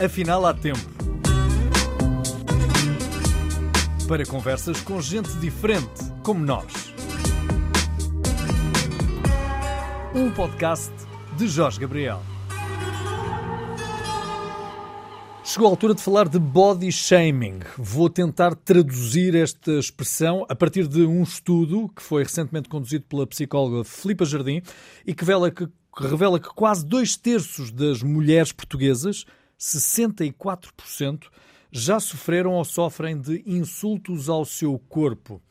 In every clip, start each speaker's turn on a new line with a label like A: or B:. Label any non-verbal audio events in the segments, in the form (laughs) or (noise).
A: Afinal, há tempo. Para conversas com gente diferente, como nós. Um podcast de Jorge Gabriel. Chegou a altura de falar de body shaming. Vou tentar traduzir esta expressão a partir de um estudo que foi recentemente conduzido pela psicóloga Filipa Jardim e que revela que, que revela que quase dois terços das mulheres portuguesas 64% já sofreram ou sofrem de insultos ao seu corpo.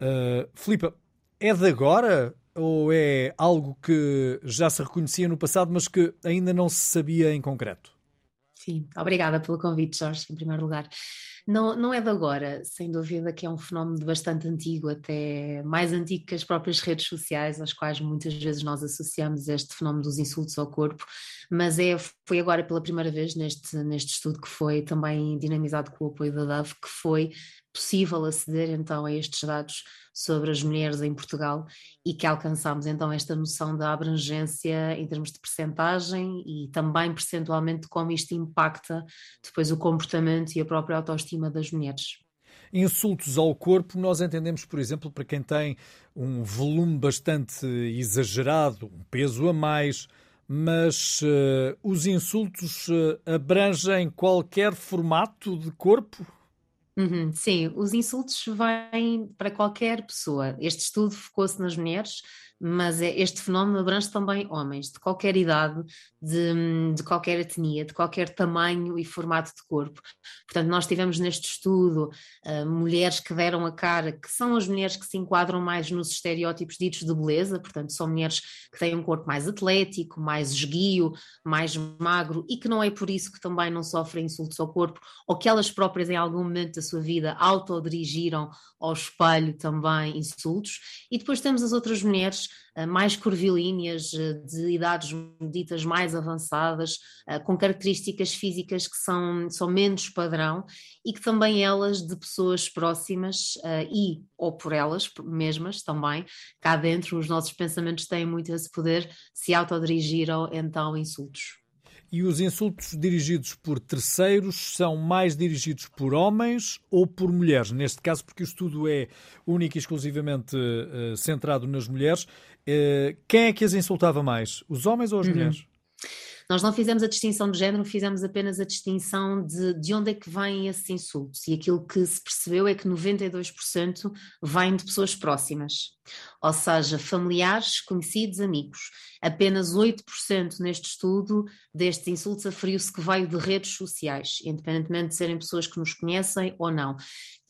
A: Uh, Filipa, é de agora ou é algo que já se reconhecia no passado, mas que ainda não se sabia em concreto?
B: Sim, obrigada pelo convite, Jorge, em primeiro lugar. Não, não é de agora, sem dúvida que é um fenómeno bastante antigo, até mais antigo que as próprias redes sociais, às quais muitas vezes nós associamos este fenómeno dos insultos ao corpo, mas é, foi agora pela primeira vez neste, neste estudo que foi também dinamizado com o apoio da DAV, que foi possível aceder então a estes dados sobre as mulheres em Portugal e que alcançamos então esta noção da abrangência em termos de percentagem e também percentualmente como isto impacta depois o comportamento e a própria autoestima das mulheres.
A: Insultos ao corpo, nós entendemos, por exemplo, para quem tem um volume bastante exagerado, um peso a mais, mas uh, os insultos uh, abrangem qualquer formato de corpo?
B: Uhum, sim, os insultos vêm para qualquer pessoa. Este estudo focou-se nas mulheres, mas é, este fenómeno abrange também homens de qualquer idade, de, de, qualquer etnia, de qualquer tamanho e formato de corpo. Portanto, nós tivemos neste estudo uh, mulheres que deram a cara, que são as mulheres que se enquadram mais nos estereótipos ditos de beleza, portanto, são mulheres que têm um corpo mais atlético, mais esguio, mais magro e que não é por isso que também não sofrem insultos ao corpo ou que elas próprias em algum momento da sua vida autodirigiram ao espelho também insultos. E depois temos as outras mulheres mais curvilíneas, eh, de idades ditas mais avançadas, eh, com características físicas que são, são menos padrão e que também elas, de pessoas próximas e ou por elas mesmas também, cá dentro, os nossos pensamentos têm muito esse poder, se autodirigiram então insultos.
A: E os insultos dirigidos por terceiros são mais dirigidos por homens ou por mulheres? Neste caso, porque o estudo é único e exclusivamente uh, centrado nas mulheres, uh, quem é que as insultava mais? Os homens ou as uhum. mulheres?
B: Nós não fizemos a distinção de género, fizemos apenas a distinção de, de onde é que vêm esses insultos. E aquilo que se percebeu é que 92% vêm de pessoas próximas, ou seja, familiares, conhecidos, amigos. Apenas 8% neste estudo destes insultos aferiu-se que veio de redes sociais, independentemente de serem pessoas que nos conhecem ou não.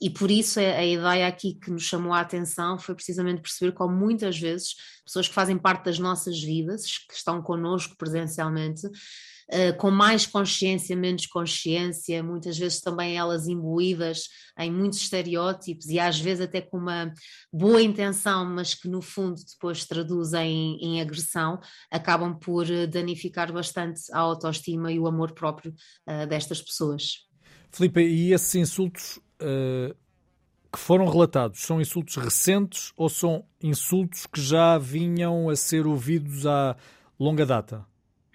B: E por isso a, ideia aqui que nos chamou a atenção foi precisamente perceber como muitas vezes pessoas que fazem parte das nossas vidas, que estão connosco presencialmente, uh, com mais consciência, menos consciência, muitas vezes também elas imbuídas em muitos estereótipos e às vezes até com uma boa intenção, mas que no fundo depois traduzem em, agressão, acabam por eh, danificar bastante a autoestima e o amor próprio uh, destas pessoas.
A: Filipe, e esses insultos uh, que foram relatados são insultos recentes ou são insultos que já vinham a ser ouvidos há longa data?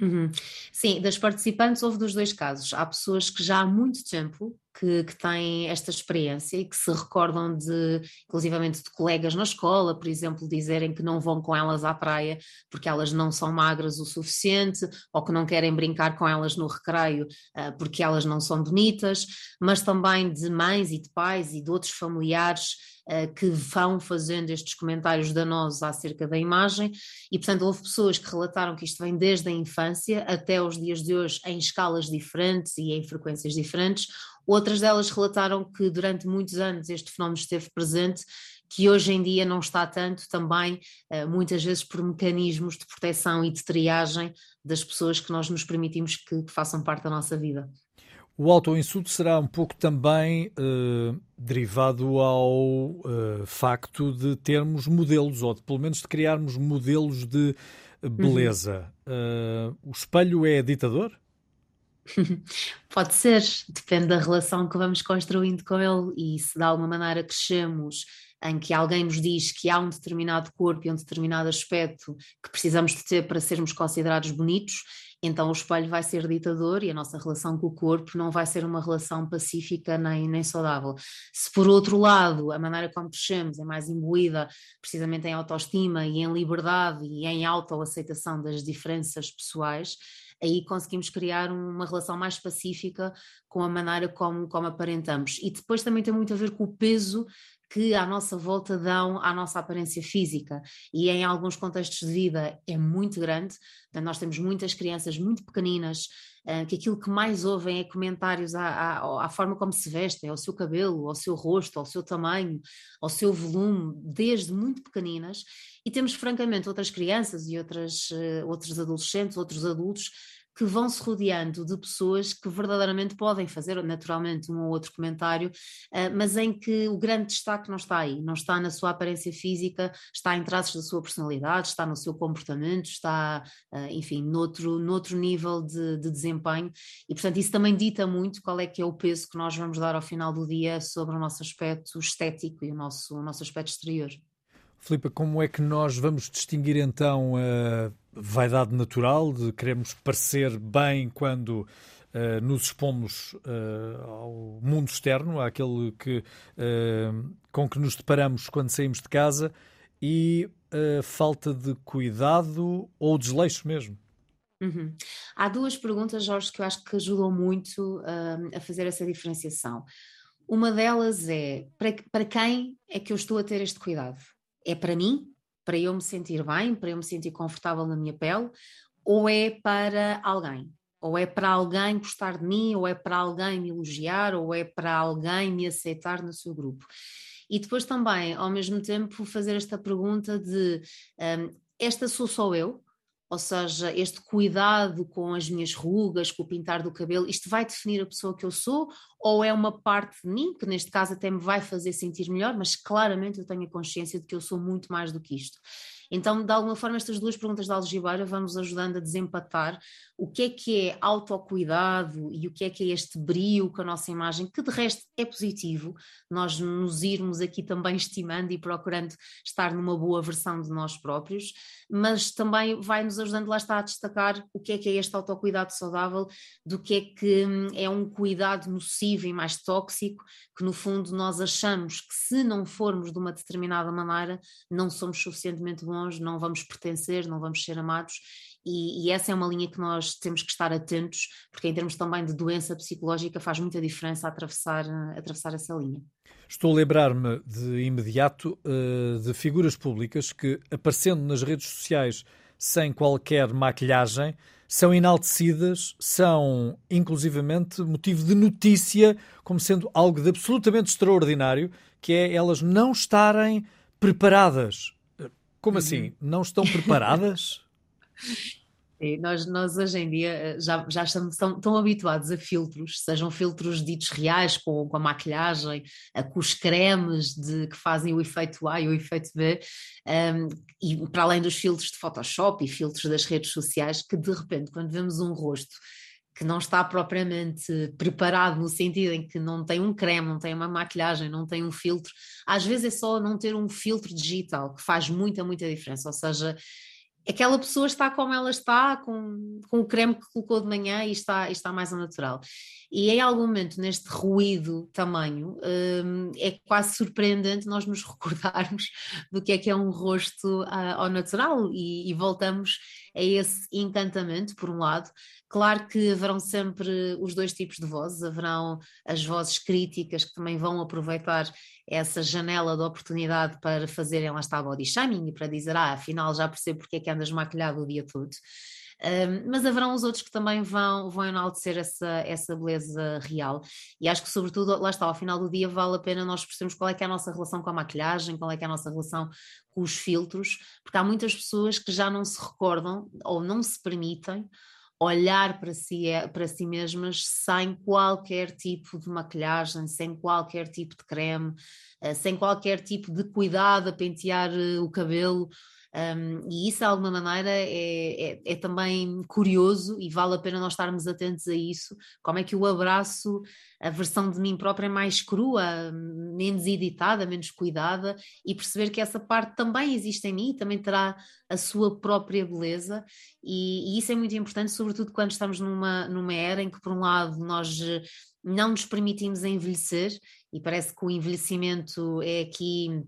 B: Uhum. Sim, das participantes houve dos dois casos. Há pessoas que já há muito tempo que, que, têm esta experiência e que se recordam de, inclusivamente de colegas na escola, por exemplo, dizerem que não vão com elas à praia porque elas não são magras o suficiente ou que não querem brincar com elas no recreio uh, porque elas não são bonitas, mas também de mães e de pais e de outros familiares uh, que vão fazendo estes comentários danosos acerca da imagem. E, portanto, houve pessoas que relataram que isto vem desde a infância até os dias de hoje em escalas diferentes e em frequências diferentes Outras delas relataram que durante muitos anos este fenómeno esteve presente, que hoje em dia não está tanto também, eh, muitas vezes por mecanismos de proteção e de triagem das pessoas que nós nos permitimos que, façam parte da nossa vida.
A: O autoinsulto será um pouco também uh, derivado ao uh, facto de termos modelos, ou de, pelo menos de criarmos modelos de beleza. Uhum. Uh, o espelho é ditador? (laughs)
B: Pode ser, depende da relação que vamos construindo com ele e se de alguma maneira crescemos em que alguém nos diz que há um determinado corpo e um determinado aspecto que precisamos de ter para sermos considerados bonitos, então o espelho vai ser ditador e a nossa relação com o corpo não vai ser uma relação pacífica nem, nem saudável. Se por outro lado a maneira como crescemos é mais imbuída precisamente em autoestima e em liberdade e em autoaceitação das diferenças pessoais, aí conseguimos criar uma relação mais pacífica com a maneira como, como aparentamos. E depois também tem muito a ver com o peso que à nossa volta dão à nossa aparência física e em alguns contextos de vida é muito grande. Então, nós temos muitas crianças muito pequeninas uh, que aquilo que mais ouvem é comentários à, à, à, forma como se vestem, ao seu cabelo, ao seu rosto, ao seu tamanho, ao seu volume, desde muito pequeninas. E temos, francamente, outras crianças e outras, uh, outros adolescentes, outros adultos que vão se rodeando de pessoas que verdadeiramente podem fazer naturalmente um ou outro comentário, uh, mas em que o grande destaque não está aí, não está na sua aparência física, está em traços da sua personalidade, está no seu comportamento, está, uh, enfim, noutro, noutro nível de, de, desempenho, e portanto isso também dita muito qual é que é o peso que nós vamos dar ao final do dia sobre o nosso aspecto estético e o nosso, o nosso aspecto exterior.
A: Filipe, como é que nós vamos distinguir então a vaidade natural, de queremos parecer bem quando uh, nos expomos uh, ao mundo externo, àquele que, uh, com que nos deparamos quando saímos de casa, e falta de cuidado ou desleixo mesmo?
B: Uhum. Há duas perguntas, Jorge, que eu acho que ajudam muito a fazer essa diferenciação. Uma delas é: para, para quem é que eu estou a ter este cuidado? É para mim, para eu me sentir bem, para eu me sentir confortável na minha pele, ou é para alguém? Ou é para alguém gostar de mim, ou é para alguém me elogiar, ou é para alguém me aceitar no seu grupo. E depois também, ao mesmo tempo, fazer esta pergunta de um, esta sou só eu, ou seja, este cuidado com as minhas rugas, com o pintar do cabelo, isto vai definir a pessoa que eu sou ou é uma parte de mim que neste caso até me vai fazer sentir melhor, mas claramente eu tenho a consciência de que eu sou muito mais do que isto. Então, de alguma forma, estas duas perguntas da algibeira vão-nos ajudando a desempatar o que é que é autocuidado e o que é que é este brio com a nossa imagem, que de resto é positivo, nós nos irmos aqui também estimando e procurando estar numa boa versão de nós próprios, mas também vai-nos ajudando lá está a destacar o que é que é este autocuidado saudável, do que é que hum, é um cuidado nocivo e mais tóxico, que no fundo nós achamos que se não formos de uma determinada maneira, não somos suficientemente bons não vamos pertencer, não vamos ser amados, e, e, essa é uma linha que nós temos que estar atentos, porque em termos também de doença psicológica faz muita diferença atravessar, atravessar essa linha.
A: Estou a lembrar-me de imediato uh, de figuras públicas que, aparecendo nas redes sociais sem qualquer maquilhagem, são enaltecidas, são inclusivamente motivo de notícia, como sendo algo de absolutamente extraordinário, que é elas não estarem preparadas como assim? Uhum. Não estão preparadas?
B: Sim, (laughs) nós, nós hoje em dia eh, já, já estamos tão, tão habituados a filtros, sejam filtros ditos reais, com, com a maquilhagem, com os cremes de, que fazem o efeito A e o efeito B, um, ehm, e para além dos filtros de Photoshop e filtros das redes sociais, que de repente, quando vemos um rosto que não está propriamente preparado no sentido em que não tem um creme, não tem uma maquilhagem, não tem um filtro. Às vezes é só não ter um filtro digital que faz muita, muita diferença. Ou seja, aquela pessoa está como ela está, com, com o creme que colocou de manhã e está, e está mais ao natural. E em algum momento, neste ruído tamanho, um, é quase surpreendente nós nos (laughs) recordarmos do que é que é um rosto uh, ao natural e, e voltamos a esse encantamento, por um lado. Claro que haverão sempre os dois tipos de vozes, haverão as vozes críticas que também vão aproveitar essa janela de oportunidade para fazerem lá está body shaming e para dizer, ah, afinal já percebo porque é que andas maquilhado o dia todo. Um, mas haverão os outros que também vão, vão enaltecer essa, essa beleza real. E acho que, sobretudo, lá está, ao final do dia, vale a pena nós percebermos qual é que é a nossa relação com a maquilhagem, qual é que é a nossa relação com os filtros, porque há muitas pessoas que já não se recordam ou não se permitem olhar para si, é, para si mesmas sem qualquer tipo de maquilhagem, sem qualquer tipo de creme, eh, sem qualquer tipo de cuidado a pentear eh, o cabelo Um, e isso, de alguma maneira, é, é, é, também curioso e vale a pena nós estarmos atentos a isso. Como é que o abraço, a versão de mim própria é mais crua, menos editada, menos cuidada, e perceber que essa parte também existe em mim, também terá a sua própria beleza, e, e isso é muito importante, sobretudo quando estamos numa, numa era em que, por um lado, nós não nos permitimos envelhecer, e parece que o envelhecimento é aqui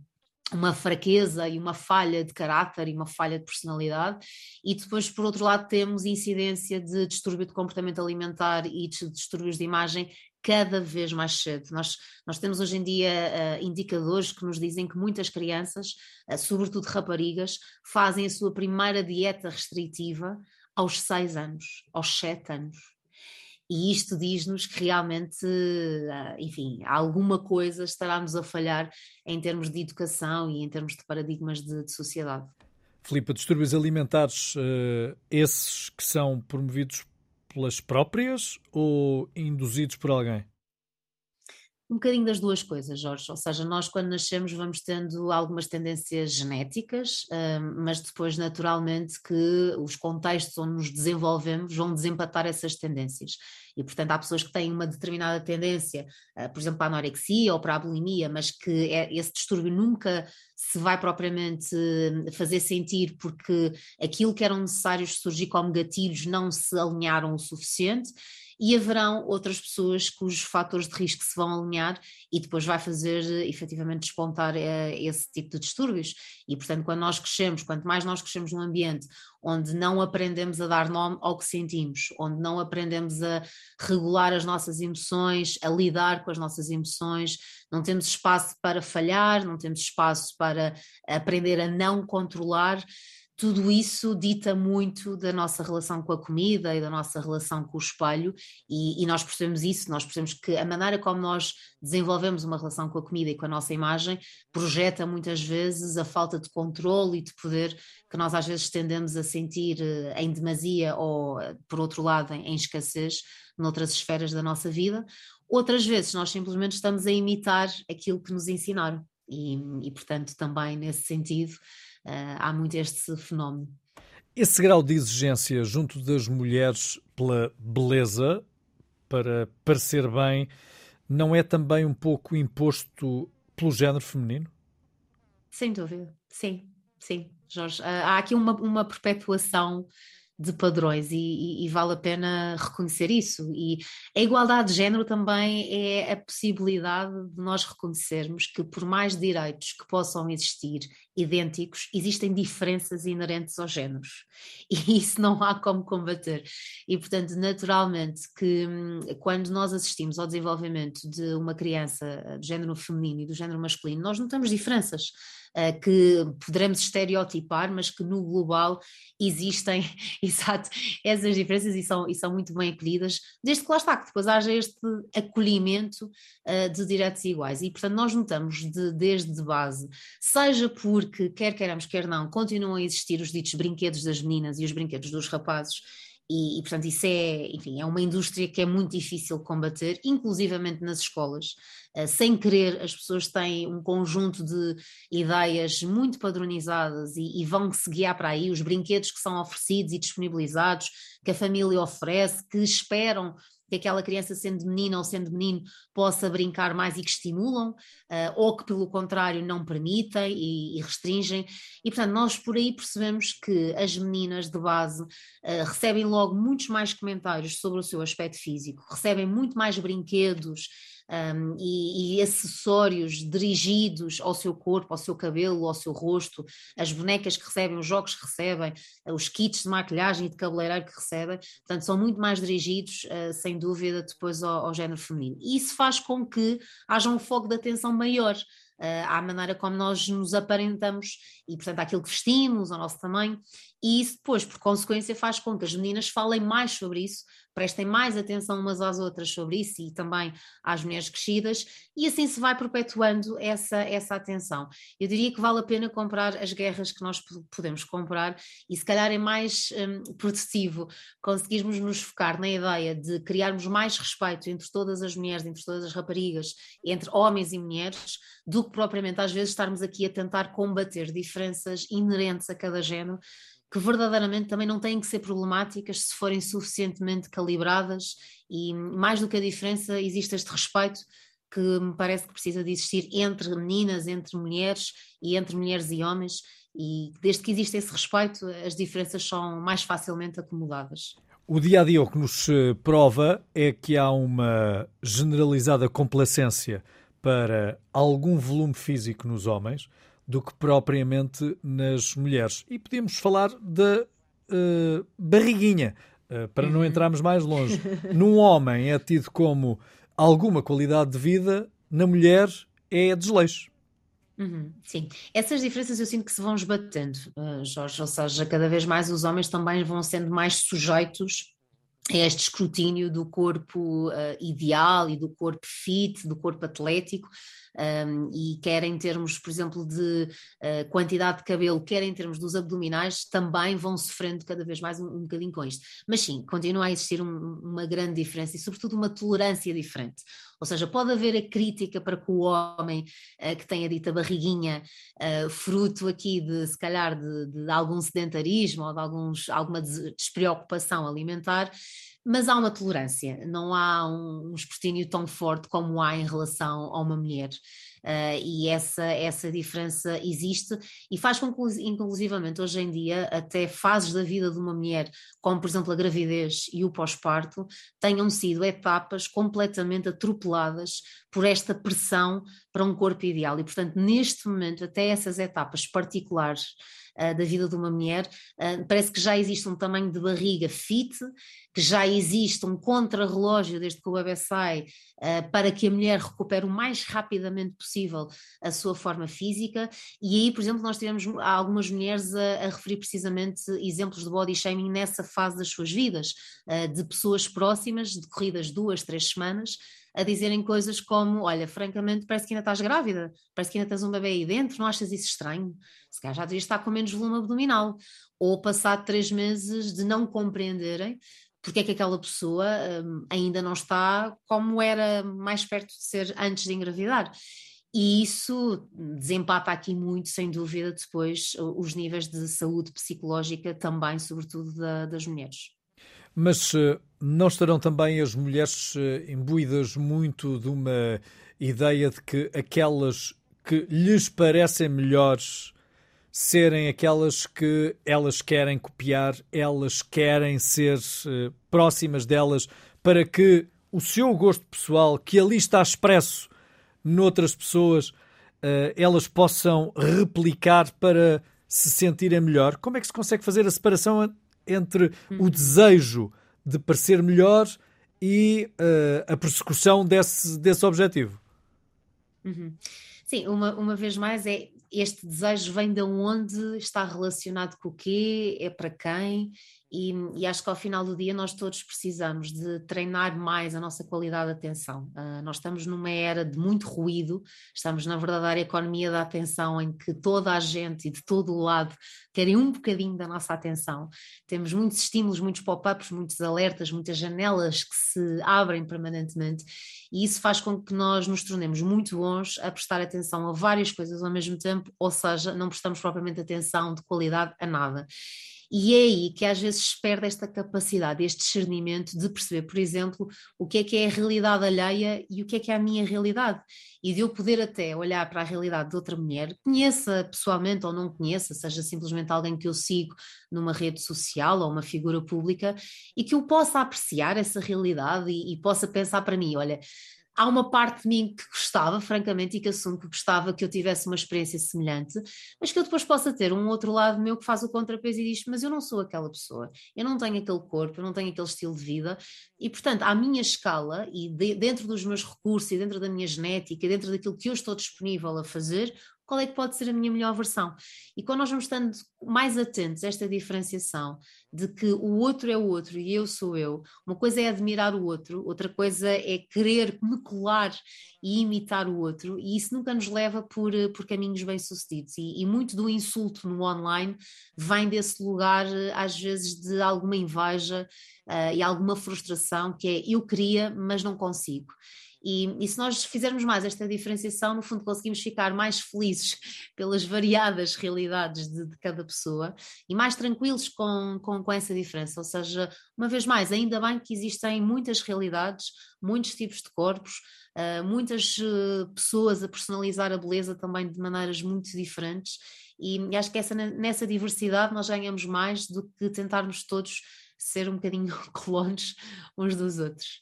B: uma fraqueza e uma falha de caráter e uma falha de personalidade, e depois, por outro lado, temos incidência de distúrbio de comportamento alimentar e de distúrbios de imagem cada vez mais cedo. Nós, nós temos hoje em dia uh, indicadores que nos dizem que muitas crianças, uh, sobretudo raparigas, fazem a sua primeira dieta restritiva aos 6 anos, aos 7 anos. E isto diz-nos que realmente, ah, enfim, alguma coisa estará-nos a falhar em termos de educação e em termos de paradigmas de, de sociedade.
A: Filipe, distúrbios alimentares, uh, esses que são promovidos pelas próprias ou induzidos por alguém?
B: Um bocadinho das duas coisas, Jorge. Ou seja, nós quando nascemos vamos tendo algumas tendências genéticas, hum, mas depois naturalmente que os contextos onde nos desenvolvemos vão desempatar essas tendências. E portanto há pessoas que têm uma determinada tendência, eh, por exemplo, para a anorexia ou para a bulimia, mas que é, esse distúrbio nunca se vai propriamente fazer sentir porque aquilo que eram necessários surgir como gatilhos não se alinharam o suficiente e haverão outras pessoas cujos fatores de risco se vão alinhar e depois vai fazer efetivamente despontar eh, esse tipo de distúrbios. E portanto, quando nós crescemos, quanto mais nós crescemos num ambiente onde não aprendemos a dar nome ao que sentimos, onde não aprendemos a regular as nossas emoções, a lidar com as nossas emoções, não temos espaço para falhar, não temos espaço para aprender a não controlar tudo isso dita muito da nossa relação com a comida e da nossa relação com o espelho, e, e, nós percebemos isso, nós percebemos que a maneira como nós desenvolvemos uma relação com a comida e com a nossa imagem projeta muitas vezes a falta de controle e de poder que nós às vezes tendemos a sentir eh, em demasia ou, eh, por outro lado, em, em escassez noutras esferas da nossa vida. Outras vezes nós simplesmente estamos a imitar aquilo que nos ensinaram. E, e portanto, também nesse sentido, há muito este fenómeno.
A: Esse grau de exigência junto das mulheres pela beleza, para parecer bem, não é também um pouco imposto pelo género feminino?
B: Sem dúvida, sim, sim, Jorge. Ah, há aqui uma, uma perpetuação de padrões e, e, e, vale a pena reconhecer isso. E a igualdade de género também é a possibilidade de nós reconhecermos que, por mais direitos que possam existir idênticos, existem diferenças inerentes aos géneros (laughs) e isso não há como combater. E, portanto, naturalmente, que hum, quando nós assistimos ao desenvolvimento de uma criança do género feminino e do género masculino, nós notamos diferenças. Eh, que poderemos estereotipar, mas que no global existem, (laughs) exato, essas diferenças e são, e são muito bem acolhidas, desde que lá está, que depois haja este acolhimento uh, de direitos iguais. E, portanto, nós notamos de, desde de base, seja porque, quer queiramos, quer não, continuam a existir os ditos brinquedos das meninas e os brinquedos dos rapazes, e, e, portanto isso é, enfim, é uma indústria que é muito difícil combater, inclusivamente nas escolas. Uh, sem querer, as pessoas têm um conjunto de ideias muito padronizadas e, e vão se guiar para aí, os brinquedos que são oferecidos e disponibilizados, que a família oferece, que esperam que aquela criança, sendo menina ou sendo menino, possa brincar mais e que estimulam, uh, ou que, pelo contrário, não permitem e, e, restringem. E, portanto, nós por aí percebemos que as meninas de base uh, recebem logo muitos mais comentários sobre o seu aspecto físico, recebem muito mais brinquedos um, e, e, acessórios dirigidos ao seu corpo, ao seu cabelo, ao seu rosto, as bonecas que recebem, os jogos que recebem, os kits de maquilhagem e de cabeleireiro que recebem, portanto, são muito mais dirigidos, uh, sem dúvida, depois ao, ao género feminino. E isso faz com que haja um foco de atenção maior. Uh, à maneira como nós nos aparentamos e, portanto, àquilo que vestimos, ao nosso tamanho, e isso depois, por consequência, faz com que as meninas falem mais sobre isso, prestem mais atenção umas às outras sobre isso e também às mulheres crescidas, e assim se vai perpetuando essa, essa atenção. Eu diria que vale a pena comprar as guerras que nós podemos comprar e se calhar é mais um, produtivo conseguirmos nos focar na ideia de criarmos mais respeito entre todas as mulheres, entre todas as raparigas, entre homens e mulheres, do que propriamente às vezes estarmos aqui a tentar combater diferenças inerentes a cada género que verdadeiramente também não têm que ser problemáticas se forem suficientemente calibradas e mais do que a diferença existe este respeito que me parece que precisa de existir entre meninas, entre mulheres e entre mulheres e homens e desde que existe esse respeito as diferenças são mais facilmente acomodadas.
A: O dia a dia o que nos eh, prova é que há uma generalizada complacência para algum volume físico nos homens, do que propriamente nas mulheres. E podíamos falar da uh, barriguinha, uh, para não uhum. entrarmos mais longe. (laughs) Num homem é tido como alguma qualidade de vida, na mulher é desleixo.
B: Uhum, sim, essas diferenças eu sinto que se vão esbatendo, uh, Jorge, ou seja, cada vez mais os homens também vão sendo mais sujeitos a este escrutínio do corpo uh, ideal e do corpo fit, do corpo atlético, um, e quer em termos, por exemplo, de uh, quantidade de cabelo, quer em termos dos abdominais, também vão sofrendo cada vez mais um, um bocadinho com isto. Mas sim, continua a existir um, uma grande diferença e, sobretudo, uma tolerância diferente. Ou seja, pode haver a crítica para que o homem uh, que tem a dita barriguinha, uh, fruto aqui de, se calhar, de, de algum sedentarismo ou de alguns, alguma despreocupação alimentar, mas há uma tolerância, não há um, um escrutínio tão forte como há em relação a uma mulher. Uh, e essa, essa diferença existe e faz com que, inclusivamente, hoje em dia, até fases da vida de uma mulher, como por exemplo a gravidez e o pós-parto, tenham sido etapas completamente atropeladas por esta pressão para um corpo ideal. E, portanto, neste momento, até essas etapas particulares da vida de uma mulher, uh, parece que já existe um tamanho de barriga fit, que já existe um contrarrelógio desde que o bebê sai uh, para que a mulher recupere o mais rapidamente possível a sua forma física. E aí, por exemplo, nós tivemos algumas mulheres a, a referir precisamente exemplos de body shaming nessa fase das suas vidas, de pessoas próximas, decorridas duas, três semanas, a dizerem coisas como: Olha, francamente, parece que ainda estás grávida, parece que ainda tens um bebê aí dentro, não achas isso estranho? Se calhar já devias estar com menos volume abdominal. Ou passado três meses de não compreenderem porque é que aquela pessoa um, ainda não está como era mais perto de ser antes de engravidar. E isso desempata aqui muito, sem dúvida, depois os níveis de saúde psicológica também, sobretudo da, das mulheres.
A: Mas uh, não estarão também as mulheres uh, imbuídas muito de uma ideia de que aquelas que lhes parecem melhores serem aquelas que elas querem copiar, elas querem ser uh, próximas delas para que o seu gosto pessoal, que ali está expresso noutras pessoas, elas possam replicar para se sentirem melhor. Como é que se consegue fazer a separação entre o uhum. desejo de parecer melhor e uh, a persecução desse, desse objetivo?
B: Uhum. Sim, uma, uma vez mais é este desejo vem de onde, está relacionado com o quê, é para quem, e, e, acho que ao final do dia nós todos precisamos de treinar mais a nossa qualidade de atenção. Uh, nós estamos numa era de muito ruído, estamos na verdadeira economia da atenção em que toda a gente e de todo o lado querem um bocadinho da nossa atenção. Temos muitos estímulos, muitos pop-ups, muitos alertas, muitas janelas que se abrem permanentemente e isso faz com que nós nos tornemos muito bons a prestar atenção a várias coisas ao mesmo tempo, ou seja, não prestamos propriamente atenção de qualidade a nada. E é aí que às vezes se perde esta capacidade, este discernimento de perceber, por exemplo, o que é que é a realidade alheia e o que é que é a minha realidade. E de eu poder até olhar para a realidade de outra mulher, conheça pessoalmente ou não conheça, seja simplesmente alguém que eu sigo numa rede social ou uma figura pública, e que eu possa apreciar essa realidade e, e possa pensar para mim: olha, há uma parte de mim que gostava, francamente, e que assumo que gostava que eu tivesse uma experiência semelhante, mas que eu depois possa ter um outro lado meu que faz o contrapeso e diz: Mas eu não sou aquela pessoa, eu não tenho aquele corpo, eu não tenho aquele estilo de vida, e portanto, à minha escala e de, dentro dos meus recursos e dentro da minha genética, dentro daquilo que eu estou disponível a fazer, qual é que pode ser a minha melhor versão. E quando nós vamos estando mais atentos a esta diferenciação de que o outro é o outro e eu sou eu, uma coisa é admirar o outro, outra coisa é querer me colar e imitar o outro, e isso nunca nos leva por, por caminhos bem-sucedidos. E, e muito do insulto no online vem desse lugar, às vezes, de alguma inveja uh, e alguma frustração, que é eu queria, mas não consigo. E, e, se nós fizermos mais esta diferenciação, no fundo conseguimos ficar mais felizes (laughs) pelas variadas realidades de, de cada pessoa e mais tranquilos com, com, com, essa diferença. Ou seja, uma vez mais, ainda bem que existem muitas realidades, muitos tipos de corpos, uh, muitas uh, pessoas a personalizar a beleza também de maneiras muito diferentes. E, e acho que essa, nessa diversidade nós ganhamos mais do que tentarmos todos ser um bocadinho (laughs) clones uns dos outros.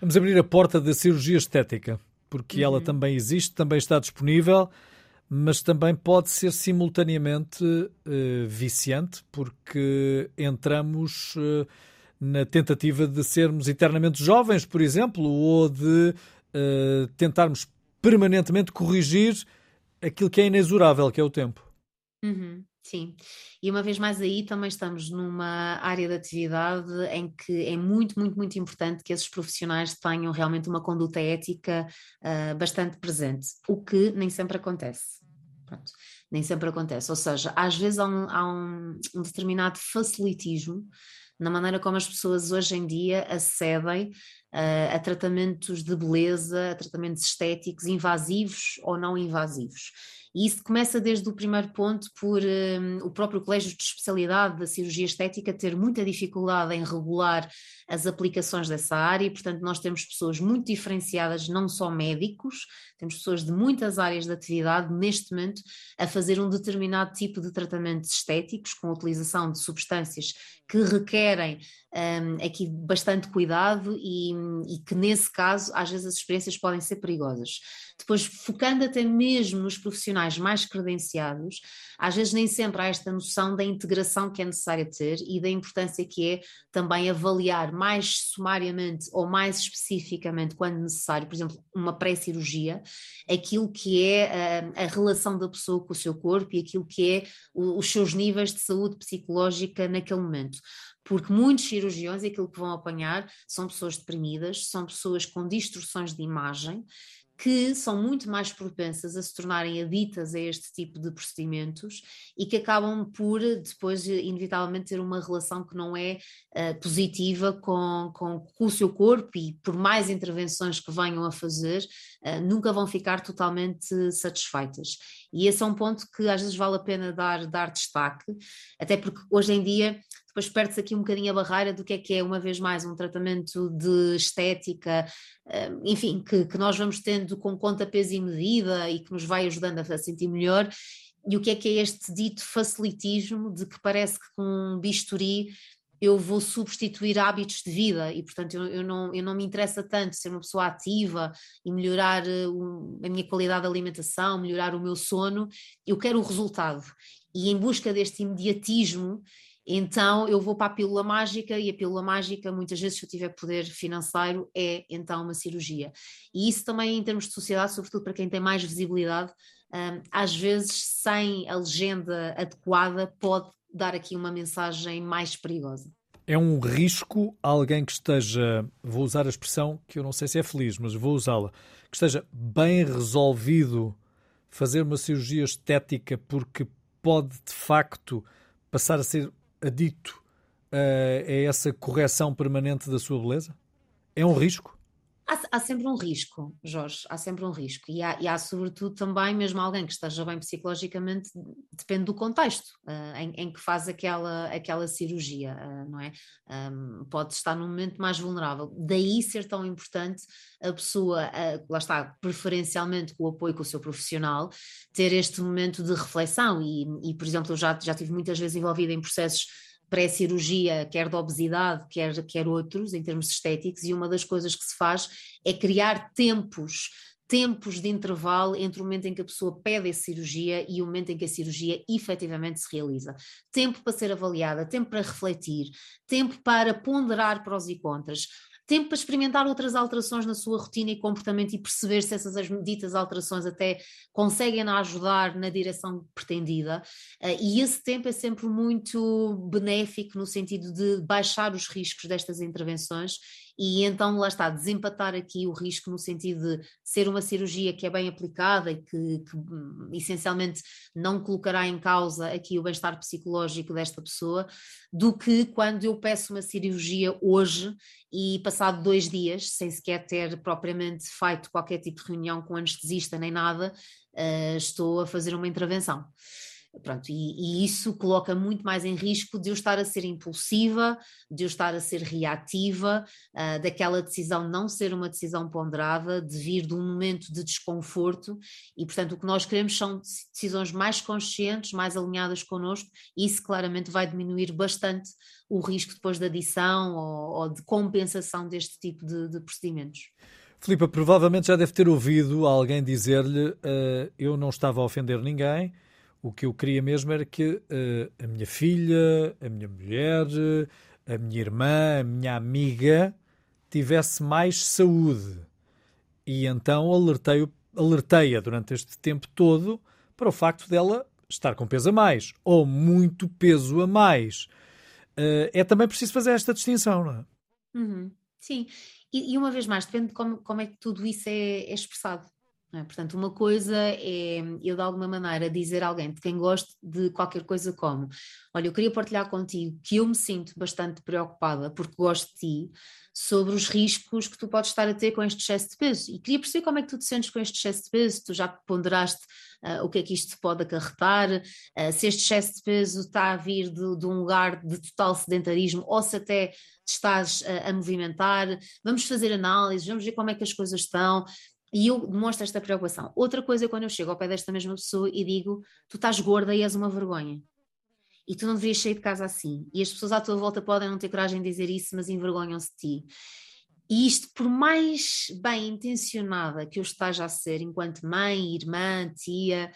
A: Vamos abrir a porta da cirurgia estética, porque uhum. ela também existe, também está disponível, mas também pode ser simultaneamente uh, viciante, porque entramos uh, na tentativa de sermos eternamente jovens, por exemplo, ou de uh, tentarmos permanentemente corrigir aquilo que é inexorável, que é o tempo.
B: Uhum. Sim, e uma vez mais aí também estamos numa área de atividade em que é muito, muito, muito importante que esses profissionais tenham realmente uma conduta ética bastante presente, o que nem sempre acontece. Pronto, nem sempre acontece, ou seja, às vezes há um, há um, um determinado facilitismo na maneira como as pessoas hoje em dia acedem uh, a tratamentos de beleza, a tratamentos estéticos invasivos ou não invasivos. E isso começa desde o primeiro ponto por um, o próprio Colégio de Especialidade da Cirurgia Estética ter muita dificuldade em regular as aplicações dessa área, e, portanto, nós temos pessoas muito diferenciadas, não só médicos, temos pessoas de muitas áreas de atividade neste momento a fazer um determinado tipo de tratamentos estéticos com a utilização de substâncias que requerem um, aqui bastante cuidado e, e, que nesse caso às vezes as experiências podem ser perigosas. Depois, focando até mesmo nos profissionais mais credenciados, às vezes nem sempre há esta noção da integração que é necessária ter e da importância que é também avaliar mais sumariamente ou mais especificamente, quando necessário, por exemplo, uma pré-cirurgia, aquilo que é a, a, relação da pessoa com o seu corpo e aquilo que é o, os seus níveis de saúde psicológica naquele momento porque muitos cirurgiões aquilo que vão apanhar são pessoas deprimidas, são pessoas com distorções de imagem que são muito mais propensas a se tornarem aditas a este tipo de procedimentos e que acabam por depois inevitavelmente ter uma relação que não é uh, positiva com, com, com, o seu corpo e por mais intervenções que venham a fazer, uh, nunca vão ficar totalmente satisfeitas. E esse é um ponto que às vezes vale a pena dar, dar destaque, até porque hoje em dia depois perde-se aqui um bocadinho a barreira do que é que é, uma vez mais, um tratamento de estética, eh, enfim, que, que nós vamos tendo com conta, peso e medida e que nos vai ajudando a sentir melhor, e o que é que é este dito facilitismo de que parece que com um bisturi eu vou substituir hábitos de vida? E, portanto, eu, eu, não, eu não me interessa tanto ser uma pessoa ativa e melhorar a minha qualidade de alimentação, melhorar o meu sono, eu quero o resultado. E em busca deste imediatismo, então eu vou para a pílula mágica e a pílula mágica, muitas vezes, se eu tiver poder financeiro, é então uma cirurgia. E isso também em termos de sociedade, sobretudo para quem tem mais visibilidade, um, às vezes sem a legenda adequada pode dar aqui uma mensagem mais perigosa.
A: É um risco alguém que esteja, vou usar a expressão que eu não sei se é feliz, mas vou usá-la, que esteja bem resolvido fazer uma cirurgia estética porque pode de facto passar a ser adito uh, a essa correção permanente da sua beleza? É um risco?
B: Há, há, sempre um risco, Jorge, há sempre um risco. E há, e há, sobretudo, também, mesmo alguém que esteja bem psicologicamente, depende do contexto uh, em, em, que faz aquela, aquela cirurgia, uh, não é? Um, pode estar num momento mais vulnerável. Daí ser tão importante a pessoa, uh, lá está, preferencialmente com o apoio com o seu profissional, ter este momento de reflexão. E, e por exemplo, eu já, já tive muitas vezes envolvida em processos pré-cirurgia, quer de obesidade, quer, quer outros, em termos estéticos, e uma das coisas que se faz é criar tempos tempos de intervalo entre o momento em que a pessoa pede a cirurgia e o momento em que a cirurgia efetivamente se realiza. Tempo para ser avaliada, tempo para refletir, tempo para ponderar prós e contras tempo para experimentar outras alterações na sua rotina e comportamento e perceber se essas ditas alterações até conseguem ajudar na direção pretendida. Uh, e esse tempo é sempre muito benéfico no sentido de baixar os riscos destas intervenções e então lá está, desempatar aqui o risco no sentido de ser uma cirurgia que é bem aplicada e que, que hum, essencialmente não colocará em causa aqui o bem-estar psicológico desta pessoa, do que quando eu peço uma cirurgia hoje e passado dois dias, sem sequer ter propriamente feito qualquer tipo de reunião com anestesista nem nada, uh, estou a fazer uma intervenção. Pronto, e, e, isso coloca muito mais em risco de eu estar a ser impulsiva, de eu estar a ser reativa, uh, daquela decisão não ser uma decisão ponderada, de vir de um momento de desconforto, e portanto o que nós queremos são decisões mais conscientes, mais alinhadas connosco, e isso claramente vai diminuir bastante o risco depois da adição ou, ou de compensação deste tipo de, de procedimentos.
A: Filipa, provavelmente já deve ter ouvido alguém dizer-lhe uh, eu não estava a ofender ninguém, o que eu queria mesmo era que uh, a minha filha, a minha mulher, a minha irmã, a minha amiga tivesse mais saúde. E então alertei-a alertei durante este tempo todo para o facto dela estar com peso a mais ou muito peso a mais. Uh, é também preciso fazer esta distinção, não é?
B: Uhum. Sim, e, e, uma vez mais, depende de como, como é que tudo isso é, é expressado. É? Portanto, uma coisa é eu de alguma maneira dizer a alguém de quem gosto de qualquer coisa como olha, eu queria partilhar contigo que eu me sinto bastante preocupada porque gosto de ti sobre os riscos que tu podes estar a ter com este excesso de peso e queria perceber como é que tu te sentes com este excesso de peso, tu já ponderaste uh, o que é que isto pode acarretar, uh, se este excesso de peso está a vir de, de, um lugar de total sedentarismo ou se até estás uh, a movimentar, vamos fazer análises, vamos ver como é que as coisas estão, e eu demonstro esta preocupação. Outra coisa é quando eu chego ao pé desta mesma pessoa e digo: Tu estás gorda e és uma vergonha. E tu não deverias sair de casa assim. E as pessoas à tua volta podem não ter coragem de dizer isso, mas envergonham-se de ti. E isto, por mais bem intencionada que eu esteja a ser, enquanto mãe, irmã, tia,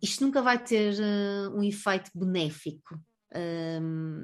B: isto nunca vai ter uh, um efeito benéfico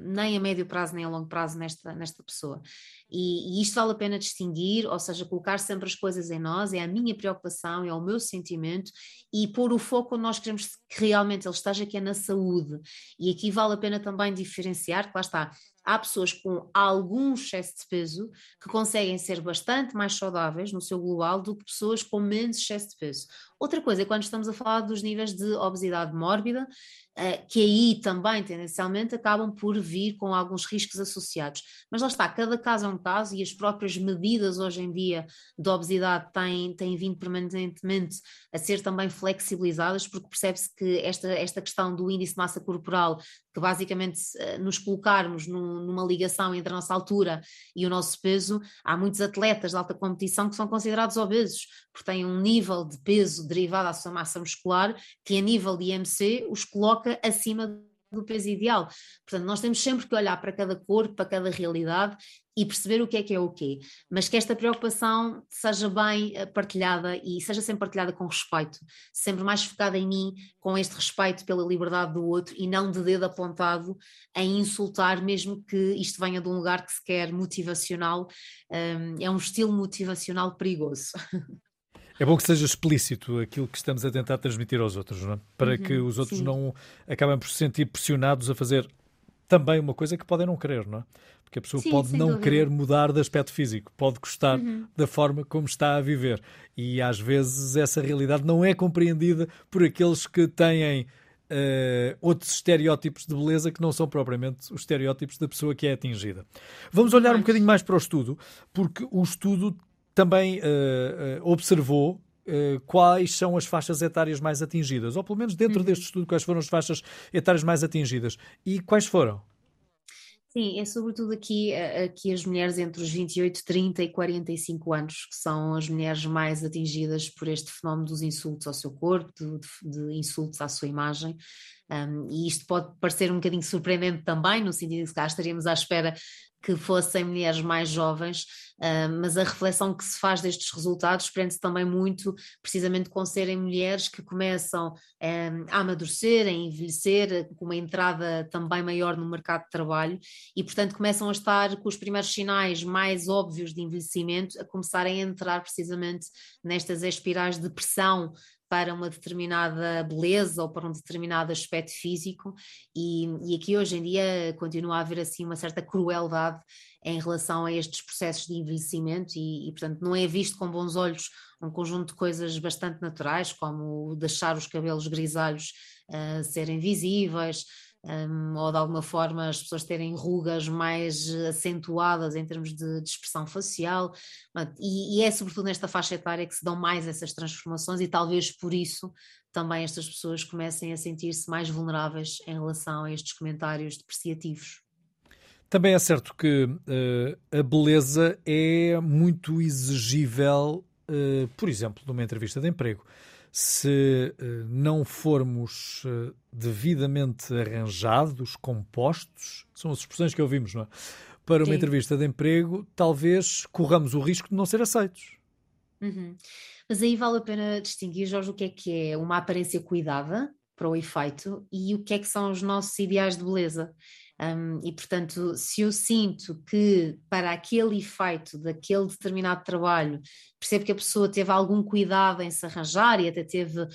B: nem a médio prazo nem a longo prazo nesta, nesta pessoa. E, e, isto vale a pena distinguir, ou seja, colocar sempre as coisas em nós, é a minha preocupação, é o meu sentimento, e pôr o foco onde nós queremos que realmente ele esteja, que é na saúde. E aqui vale a pena também diferenciar, que lá está, há pessoas com algum excesso de peso que conseguem ser bastante mais saudáveis no seu global do que pessoas com menos excesso de peso. Outra coisa é quando estamos a falar dos níveis de obesidade mórbida, eh, que aí também tendencialmente acabam por vir com alguns riscos associados. Mas lá está, cada caso é um caso e as próprias medidas hoje em dia de obesidade têm, têm vindo permanentemente a ser também flexibilizadas, porque percebe-se que esta, esta questão do índice de massa corporal, que basicamente eh, nos colocarmos num, numa ligação entre a nossa altura e o nosso peso, há muitos atletas de alta competição que são considerados obesos, porque têm um nível de peso derivado da sua massa muscular que a nível de IMC os coloca acima do peso ideal. Portanto, nós temos sempre que olhar para cada corpo, para cada realidade e perceber o que é que é o quê. Mas que esta preocupação seja bem eh, partilhada e seja sempre partilhada com respeito, sempre mais focada em mim, com este respeito pela liberdade do outro e não de dedo apontado em insultar, mesmo que isto venha de um lugar que se quer motivacional. Um, é um estilo motivacional perigoso. (laughs)
A: É bom que seja explícito aquilo que estamos a tentar transmitir aos outros, é? para uhum, que os outros sim. não acabem por se sentir pressionados a fazer também uma coisa que podem não querer, não é? Porque a pessoa sim, pode não dúvida. querer mudar de aspecto físico, pode gostar uhum. da forma como está a viver. E às vezes essa realidade não é compreendida por aqueles que têm Uh, outros estereótipos de beleza que não são propriamente os estereótipos da pessoa que é atingida. Vamos olhar um bocadinho mais para o estudo, porque o estudo também uh, observou uh, quais são as faixas etárias mais atingidas, ou pelo menos dentro uhum. deste estudo, quais foram as faixas etárias mais atingidas e quais foram?
B: Sim, é sobretudo aqui, aqui as mulheres entre os 28, 30 e 45 anos, que são as mulheres mais atingidas por este fenómeno dos insultos ao seu corpo, de, de insultos à sua imagem. Um, e isto pode parecer um bocadinho surpreendente também, no sentido de que cá estaríamos à espera que fossem mulheres mais jovens, uh, mas a reflexão que se faz destes resultados prende-se também muito precisamente com serem mulheres que começam um, a amadurecer, a envelhecer, com uma entrada também maior no mercado de trabalho e, portanto, começam a estar com os primeiros sinais mais óbvios de envelhecimento, a começarem a entrar precisamente nestas espirais de pressão para uma determinada beleza ou para um determinado aspecto físico, e, e aqui hoje em dia continua a haver assim uma certa crueldade em relação a estes processos de envelhecimento e, e, portanto, não é visto com bons olhos um conjunto de coisas bastante naturais, como deixar os cabelos grisalhos uh, serem visíveis, um, ou de alguma forma as pessoas terem rugas mais acentuadas em termos de, de expressão facial, e, e, é sobretudo nesta faixa etária que se dão mais essas transformações, e talvez por isso também estas pessoas comecem a sentir-se mais vulneráveis em relação a estes comentários depreciativos.
A: Também é certo que uh, a beleza é muito exigível, uh, por exemplo, numa entrevista de emprego se eh, não formos eh, devidamente arranjados, compostos, são as expressões que ouvimos, não é? Para uma Sim. entrevista de emprego, talvez corramos o risco de não ser aceitos.
B: Uhum. Mas aí vale a pena distinguir, Jorge, o que é que é uma aparência cuidada para o efeito e o que é que são os nossos ideais de beleza. Um, e, portanto, se eu sinto que para aquele efeito daquele determinado trabalho, percebo que a pessoa teve algum cuidado em se arranjar e até teve uh,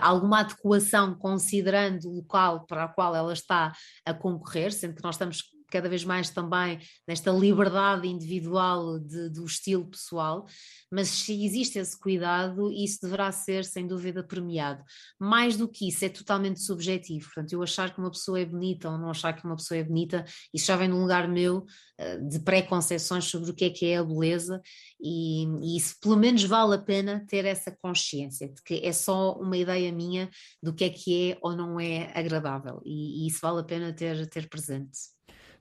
B: alguma adequação considerando o local para o qual ela está a concorrer, sendo que nós estamos cada vez mais também nesta liberdade individual de, do estilo pessoal, mas se existe esse cuidado, isso deverá ser sem dúvida premiado. Mais do que isso, é totalmente subjetivo. Portanto, eu achar que uma pessoa é bonita ou não achar que uma pessoa é bonita, isso já vem num lugar meu eh, de preconceições sobre o que é que é a beleza, e, e isso pelo menos vale a pena ter essa consciência de que é só uma ideia minha do que é que é ou não é agradável, e, e isso vale a pena ter, ter presente.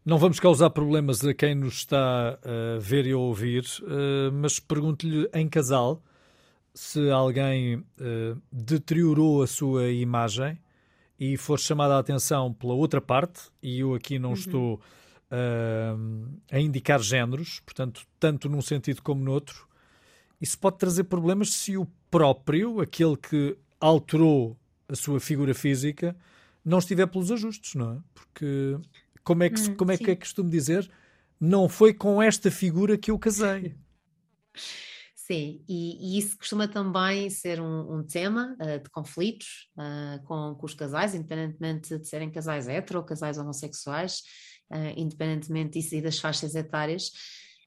A: Não vamos causar problemas a quem nos está a ver e a ouvir, eh, mas pergunto-lhe em casal se alguém eh, deteriorou a sua imagem e for chamada a atenção pela outra parte, e eu aqui não uhum. estou uh, a indicar géneros, portanto, tanto num sentido como no outro, isso pode trazer problemas se o próprio, aquele que alterou a sua figura física, não estiver pelos ajustes, não é? Porque como é que, hum, como é, que é costumo dizer? Não foi com esta figura que eu casei.
B: Sim, e, e, isso costuma também ser um, um tema uh, de conflitos uh, com, com, os casais, independentemente de serem casais hetero ou casais homossexuais, uh, independentemente disso e das faixas etárias.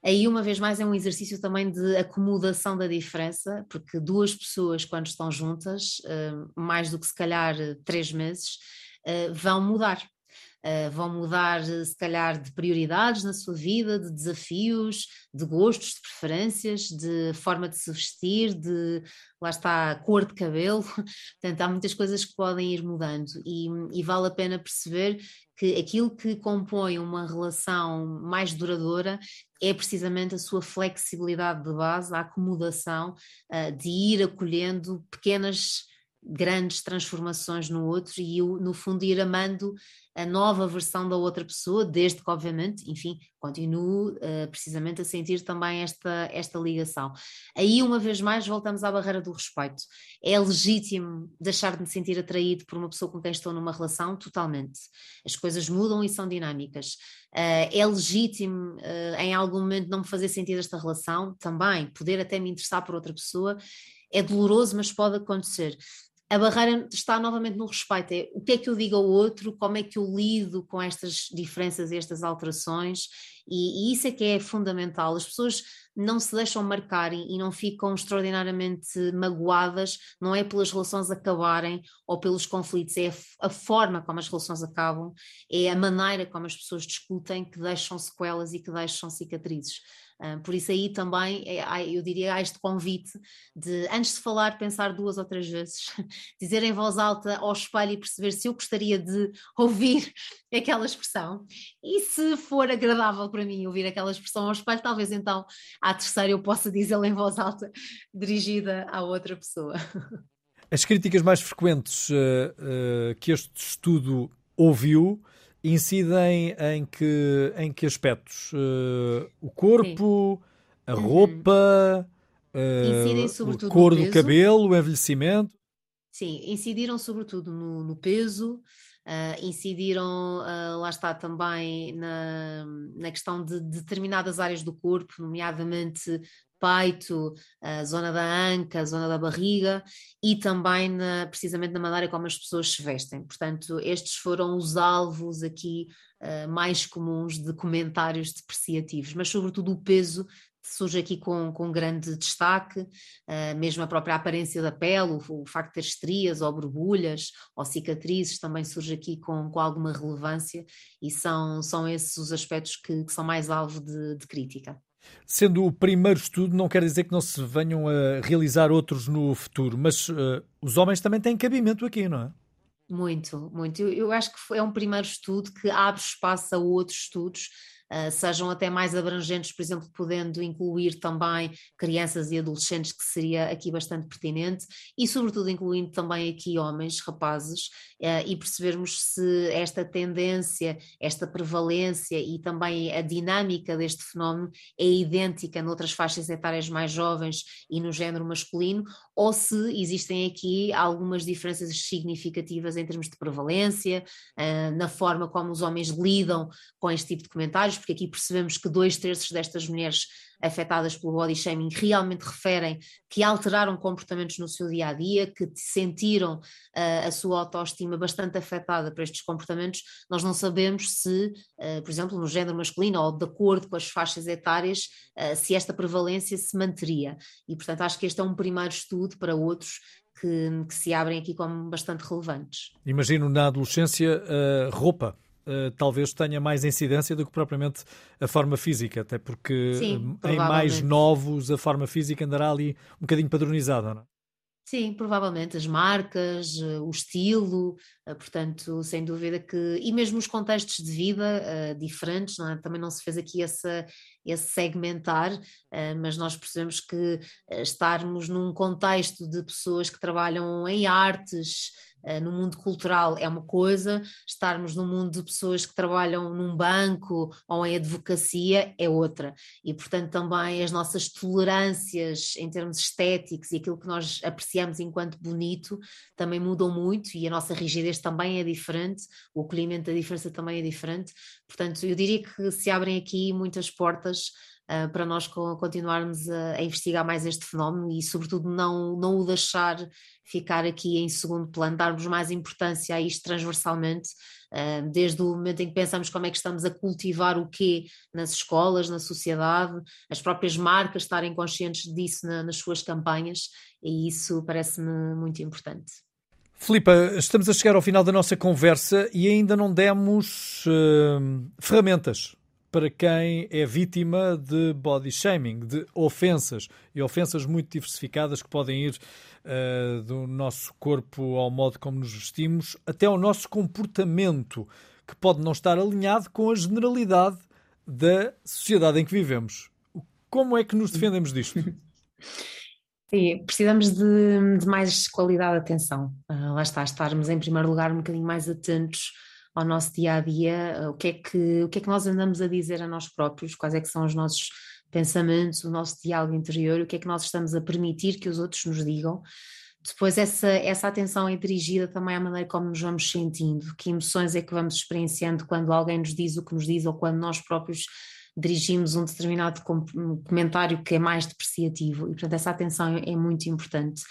B: Aí, uma vez mais, é um exercício também de acomodação da diferença, porque duas pessoas, quando estão juntas, mais do que se calhar três meses, vão mudar Uh, vão mudar, se calhar, de prioridades na sua vida, de desafios, de gostos, de preferências, de forma de se vestir, de lá está, cor de cabelo. (laughs) Portanto, há muitas coisas que podem ir mudando e, e vale a pena perceber que aquilo que compõe uma relação mais duradoura é precisamente a sua flexibilidade de base, a acomodação uh, de ir acolhendo pequenas grandes transformações no outro e eu, no fundo, ir amando a nova versão da outra pessoa, desde que, obviamente, enfim, continuo uh, precisamente a sentir também esta, esta ligação. Aí, uma vez mais, voltamos à barreira do respeito. É legítimo deixar de me sentir atraído por uma pessoa com quem estou numa relação? Totalmente. As coisas mudam e são dinâmicas. Uh, é legítimo, uh, em algum momento, não me fazer sentido esta relação? Também. Poder até me interessar por outra pessoa? É doloroso, mas pode acontecer a barreira está novamente no respeito, é o que é que eu digo ao outro, como é que eu lido com estas diferenças e estas alterações, e, e isso é que é fundamental. As pessoas não se deixam marcar e, e não ficam extraordinariamente magoadas, não é pelas relações acabarem ou pelos conflitos, é a, a forma como as relações acabam, é a maneira como as pessoas discutem que deixam sequelas e que deixam cicatrizes. Uh, por isso aí também é, eu diria há este convite de antes de falar pensar duas ou três vezes, (laughs) dizer em voz alta ao espelho e perceber se eu gostaria de (laughs) ouvir aquela expressão e se for agradável para mim ouvir aquela expressão ao espelho, talvez então à terceira eu possa dizê-la em voz alta (laughs) dirigida à outra pessoa.
A: As críticas mais frequentes uh, uh, que este estudo ouviu incidem em que, em que aspectos? Uh, o corpo, Sim. a uhum. roupa, uhum. uh, a cor do cabelo, o envelhecimento?
B: Sim, incidiram sobretudo no, no peso, uh, incidiram, lá está também na, na questão de determinadas áreas do corpo, nomeadamente peito, a zona da anca, zona da barriga e também na, precisamente na maneira como as pessoas se vestem. Portanto, estes foram os alvos aqui uh, mais comuns de comentários depreciativos, mas sobretudo o peso surge aqui com, com grande destaque, uh, mesmo a própria aparência da pele, o, o, facto de ter estrias ou borbulhas ou cicatrizes também surge aqui com, com alguma relevância e são, são esses os aspectos que, que são mais alvo de, de crítica.
A: Sendo o primeiro estudo, não quer dizer que não se venham a realizar outros no futuro, mas uh, os homens também têm cabimento aqui, não é?
B: Muito, muito. Eu, eu acho que é um primeiro estudo que abre espaço a outros estudos sejam até mais abrangentes, por exemplo, podendo incluir também crianças e adolescentes, que seria aqui bastante pertinente, e sobretudo incluindo também aqui homens, rapazes, uh, e percebermos se esta tendência, esta prevalência e também a dinâmica deste fenómeno é idêntica noutras faixas etárias mais jovens e no género masculino, ou se existem aqui algumas diferenças significativas em termos de prevalência, uh, na forma como os homens lidam com este tipo de comentários, porque aqui percebemos que dois terços destas mulheres afetadas pelo body shaming realmente referem que alteraram comportamentos no seu dia a dia, que sentiram uh, a sua autoestima bastante afetada por estes comportamentos. Nós não sabemos se, uh, por exemplo, no género masculino ou de acordo com as faixas etárias, uh, se esta prevalência se manteria. E, portanto, acho que este é um primeiro estudo para outros que, que, se abrem aqui como bastante relevantes.
A: Imagino na adolescência roupa uh, talvez tenha mais incidência do que propriamente a forma física, até porque Sim, em mais novos a forma física andará ali um bocadinho padronizada, não é?
B: Sim, provavelmente as marcas, eh, o estilo, eh, portanto, sem dúvida que. E mesmo os contextos de vida uh, diferentes, não é? também não se fez aqui essa, esse segmentar, mas nós percebemos que estarmos num contexto de pessoas que trabalham em artes, no mundo cultural é uma coisa, estarmos no mundo de pessoas que trabalham num banco ou em advocacia é outra. E, portanto, também as nossas tolerâncias em termos estéticos e aquilo que nós apreciamos enquanto bonito também mudam muito e a nossa rigidez também é diferente, o acolhimento da diferença também é diferente. Portanto, eu diria que se abrem aqui muitas portas para nós continuarmos a, a, investigar mais este fenómeno e, sobretudo, não, não o deixar ficar aqui em segundo plano, darmos mais importância a isto transversalmente, uh, desde o momento em que pensamos como é que estamos a cultivar o quê nas escolas, na sociedade, as próprias marcas estarem conscientes disso na, nas suas campanhas, e isso parece-me muito importante.
A: Filipa, estamos a chegar ao final da nossa conversa e ainda não demos uh, ferramentas para quem é vítima de body shaming, de ofensas, e ofensas muito diversificadas que podem ir uh, do nosso corpo ao modo como nos vestimos, até ao nosso comportamento, que pode não estar alinhado com a generalidade da sociedade em que vivemos. Como é que nos defendemos disto? (laughs)
B: Sim, precisamos de, de mais qualidade de atenção. Uh, lá está, estarmos em primeiro lugar um bocadinho mais atentos ao nosso dia a dia, o que é que, o que, é que nós andamos a dizer a nós próprios, quais é que são os nossos pensamentos, o nosso diálogo interior, o que é que nós estamos a permitir que os outros nos digam. Depois, essa, essa atenção é dirigida também à maneira como nos vamos sentindo, que emoções é que vamos experienciando quando alguém nos diz o que nos diz ou quando nós próprios dirigimos um determinado comentário que é mais depreciativo. E, portanto, essa atenção é muito importante.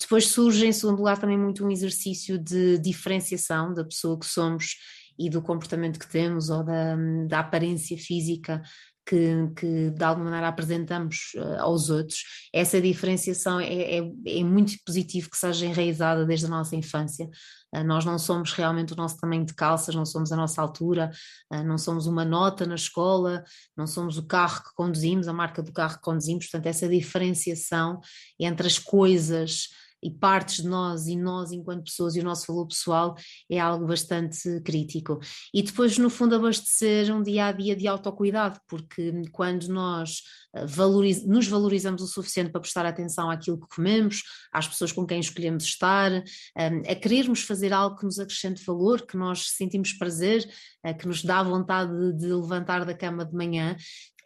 B: Depois surge, em segundo lugar, também muito um exercício de diferenciação da pessoa que somos e do comportamento que temos ou da, da aparência física que, que, de alguma maneira apresentamos uh, aos outros. Essa diferenciação é, é, é, muito positivo que seja enraizada desde a nossa infância. Uh, nós não somos realmente o nosso tamanho de calças, não somos a nossa altura, uh, não somos uma nota na escola, não somos o carro que conduzimos, a marca do carro que conduzimos. Portanto, essa diferenciação entre as coisas e partes de nós e nós enquanto pessoas e o nosso valor pessoal é algo bastante crítico. E depois, no fundo, abastecer um dia a dia de autocuidado, porque quando nós eh, valoriz nos valorizamos o suficiente para prestar atenção àquilo que comemos, às pessoas com quem escolhemos estar, ehm, a querermos fazer algo que nos acrescente valor, que nós sentimos prazer, eh, que nos dá vontade de levantar da cama de manhã,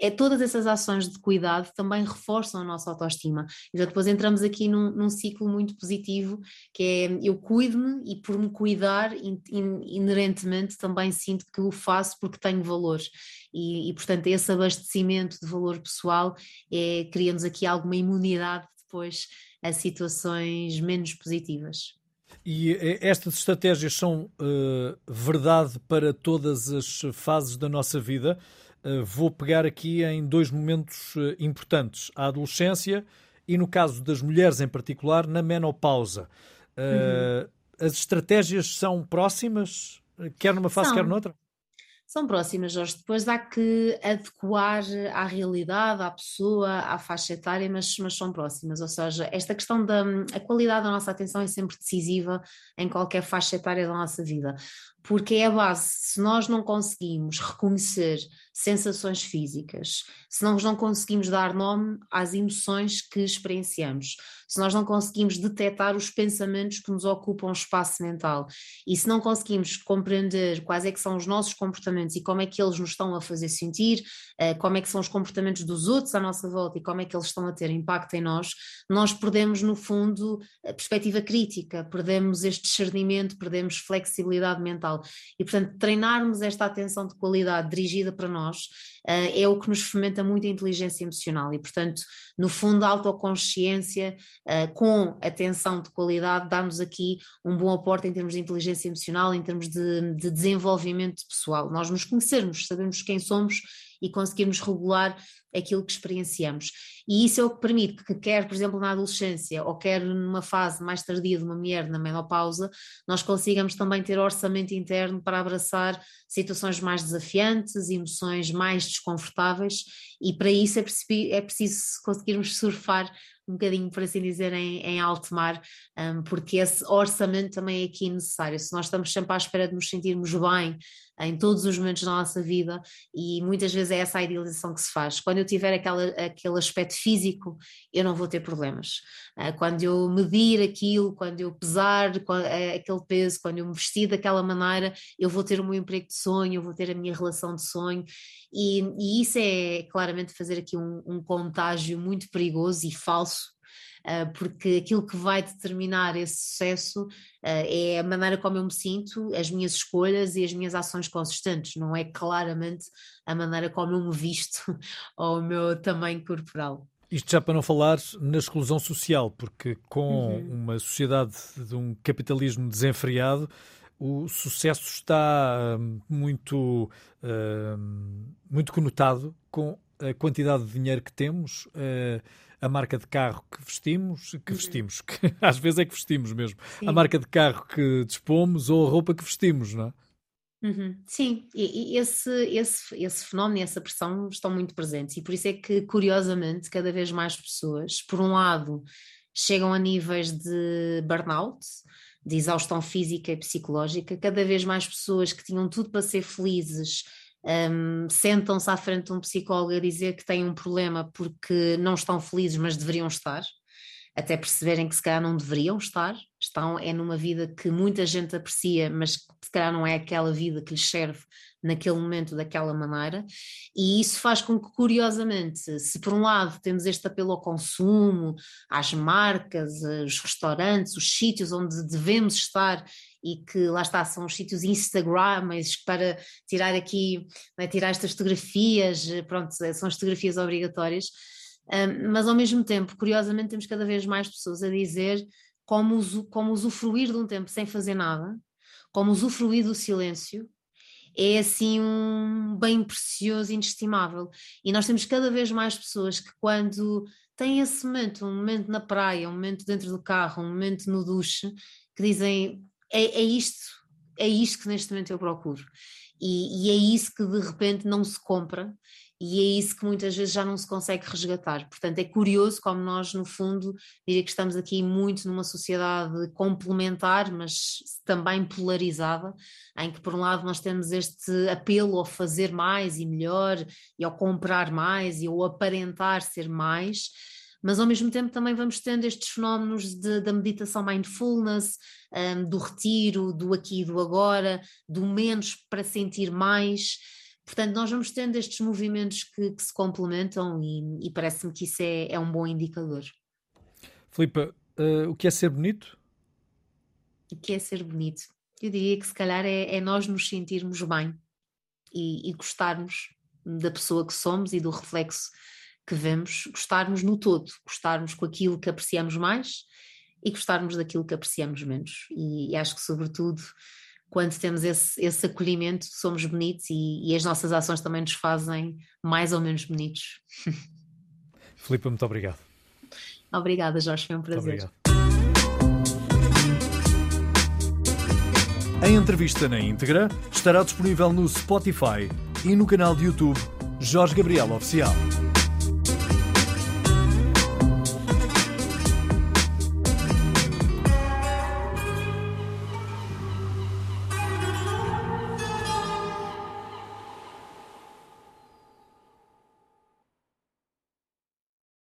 B: é todas essas ações de cuidado também reforçam a nossa autoestima. E depois entramos aqui num, num, ciclo muito positivo, que é eu cuido-me e por me cuidar, in, in, inerentemente também sinto que o faço porque tenho valor. E, e portanto, esse abastecimento de valor pessoal é, cria-nos aqui alguma imunidade depois a situações menos positivas.
A: E estas estratégias são uh, verdade para todas as fases da nossa vida. Uh, vou pegar aqui em dois momentos uh, importantes: a adolescência e, no caso das mulheres em particular, na menopausa. Uhum. As estratégias são próximas, quer numa fase,
B: são.
A: quer noutra?
B: são próximas, Jorge. Depois há que adequar à realidade, à pessoa, à faixa etária, mas, mas são próximas. Ou seja, esta questão da a qualidade da nossa atenção é sempre decisiva em qualquer faixa etária da nossa vida porque é a base. Se nós não conseguimos reconhecer sensações físicas, se nós não conseguimos dar nome às emoções que experienciamos, se nós não conseguimos detectar os pensamentos que nos ocupam espaço mental e se não conseguimos compreender quais é que são os nossos comportamentos e como é que eles nos estão a fazer sentir, eh, como é que são os comportamentos dos outros à nossa volta e como é que eles estão a ter impacto em nós, nós perdemos no fundo a perspectiva crítica, perdemos este discernimento, perdemos flexibilidade mental E, portanto, treinarmos esta atenção de qualidade dirigida para nós uh, é o que nos fomenta muito a inteligência emocional. E, portanto, no fundo, a autoconsciência uh, com atenção de qualidade dá-nos aqui um bom aporte em termos de inteligência emocional, em termos de, de desenvolvimento pessoal. Nós nos conhecermos, sabemos quem somos e conseguirmos regular aquilo que experienciamos. E isso é o que permite que, quer, por exemplo, na adolescência ou quer numa fase mais tardia de uma mulher na menopausa, nós consigamos também ter orçamento interno para abraçar situações mais desafiantes, emoções mais desconfortáveis, e para isso é é preciso conseguirmos surfar um bocadinho, por assim dizer, em, em alto mar, um, porque esse orçamento também é aqui necessário. Se nós estamos sempre à espera de nos sentirmos bem em todos os momentos da nossa vida, e muitas vezes é essa a idealização que se faz. Quando eu tiver aquela, aquele aspecto físico, eu não vou ter problemas. Uh, quando eu medir aquilo, quando eu pesar uh, aquele peso, quando eu me vestir daquela maneira, eu vou ter o meu emprego de sonho, eu vou ter a minha relação de sonho, e, e isso é claramente fazer aqui um, um contágio muito perigoso e falso ah, porque aquilo que vai determinar esse sucesso ah, é a maneira como eu me sinto, as minhas escolhas e as minhas ações consistentes, não é claramente a maneira como eu me visto (laughs) ou o meu tamanho corporal.
A: Isto já para não falar na exclusão social, porque com uhum. uma sociedade de um capitalismo desenfreado, o sucesso está hum, muito, hum, muito conotado com a quantidade de dinheiro que temos, uh, a marca de carro que vestimos, que uhum. vestimos, que (laughs) às vezes é que vestimos mesmo, Sim. a marca de carro que dispomos ou a roupa que vestimos, não é?
B: Uhum. Sim, e, e esse, esse, esse fenómeno e essa pressão estão muito presentes, e por isso é que, curiosamente, cada vez mais pessoas, por um lado, chegam a níveis de burnout, de exaustão física e psicológica, cada vez mais pessoas que tinham tudo para ser felizes um, sentam-se à frente de um psicólogo a dizer que têm um problema porque não estão felizes, mas deveriam estar, até perceberem que se calhar não deveriam estar, estão é numa vida que muita gente aprecia, mas que se calhar não é aquela vida que lhes serve naquele momento daquela maneira, e isso faz com que, curiosamente, se por um lado temos este apelo ao consumo, às marcas, os restaurantes, os sítios onde devemos estar e que lá está, são os sítios Instagrames para tirar aqui, né, tirar estas fotografias, pronto, são as fotografias obrigatórias, um, mas ao mesmo tempo, curiosamente, temos cada vez mais pessoas a dizer como, como usufruir de um tempo sem fazer nada, como usufruir do silêncio, é assim um bem precioso inestimável. E nós temos cada vez mais pessoas que quando têm esse momento, um momento na praia, um momento dentro do carro, um momento no duche, que dizem é, é isto, é isto que neste momento eu procuro. E, e, é isso que de repente não se compra e é isso que muitas vezes já não se consegue resgatar. Portanto, é curioso como nós, no fundo, diria que estamos aqui muito numa sociedade complementar, mas também polarizada, em que, por um lado, nós temos este apelo ao fazer mais e melhor, e ao comprar mais, e ao aparentar ser mais mas ao mesmo tempo também vamos tendo estes fenómenos de, da meditação mindfulness, um, do retiro, do aqui e do agora, do menos para sentir mais. Portanto, nós vamos tendo estes movimentos que, que se complementam e, e parece-me que isso é, é, um bom indicador.
A: Filipa, uh, o que é ser bonito?
B: O que é ser bonito? Eu diria que se calhar é, é nós nos sentirmos bem e, e gostarmos da pessoa que somos e do reflexo que vemos, gostarmos no todo, gostarmos com aquilo que apreciamos mais e gostarmos daquilo que apreciamos menos. E, e acho que, sobretudo, quando temos esse, esse acolhimento, somos bonitos e, e, as nossas ações também nos fazem mais ou menos bonitos. (laughs)
A: Filipe, muito obrigado.
B: Obrigada, Jorge, foi um prazer.
A: A entrevista na íntegra estará disponível no Spotify e no canal de YouTube Jorge Gabriel Oficial.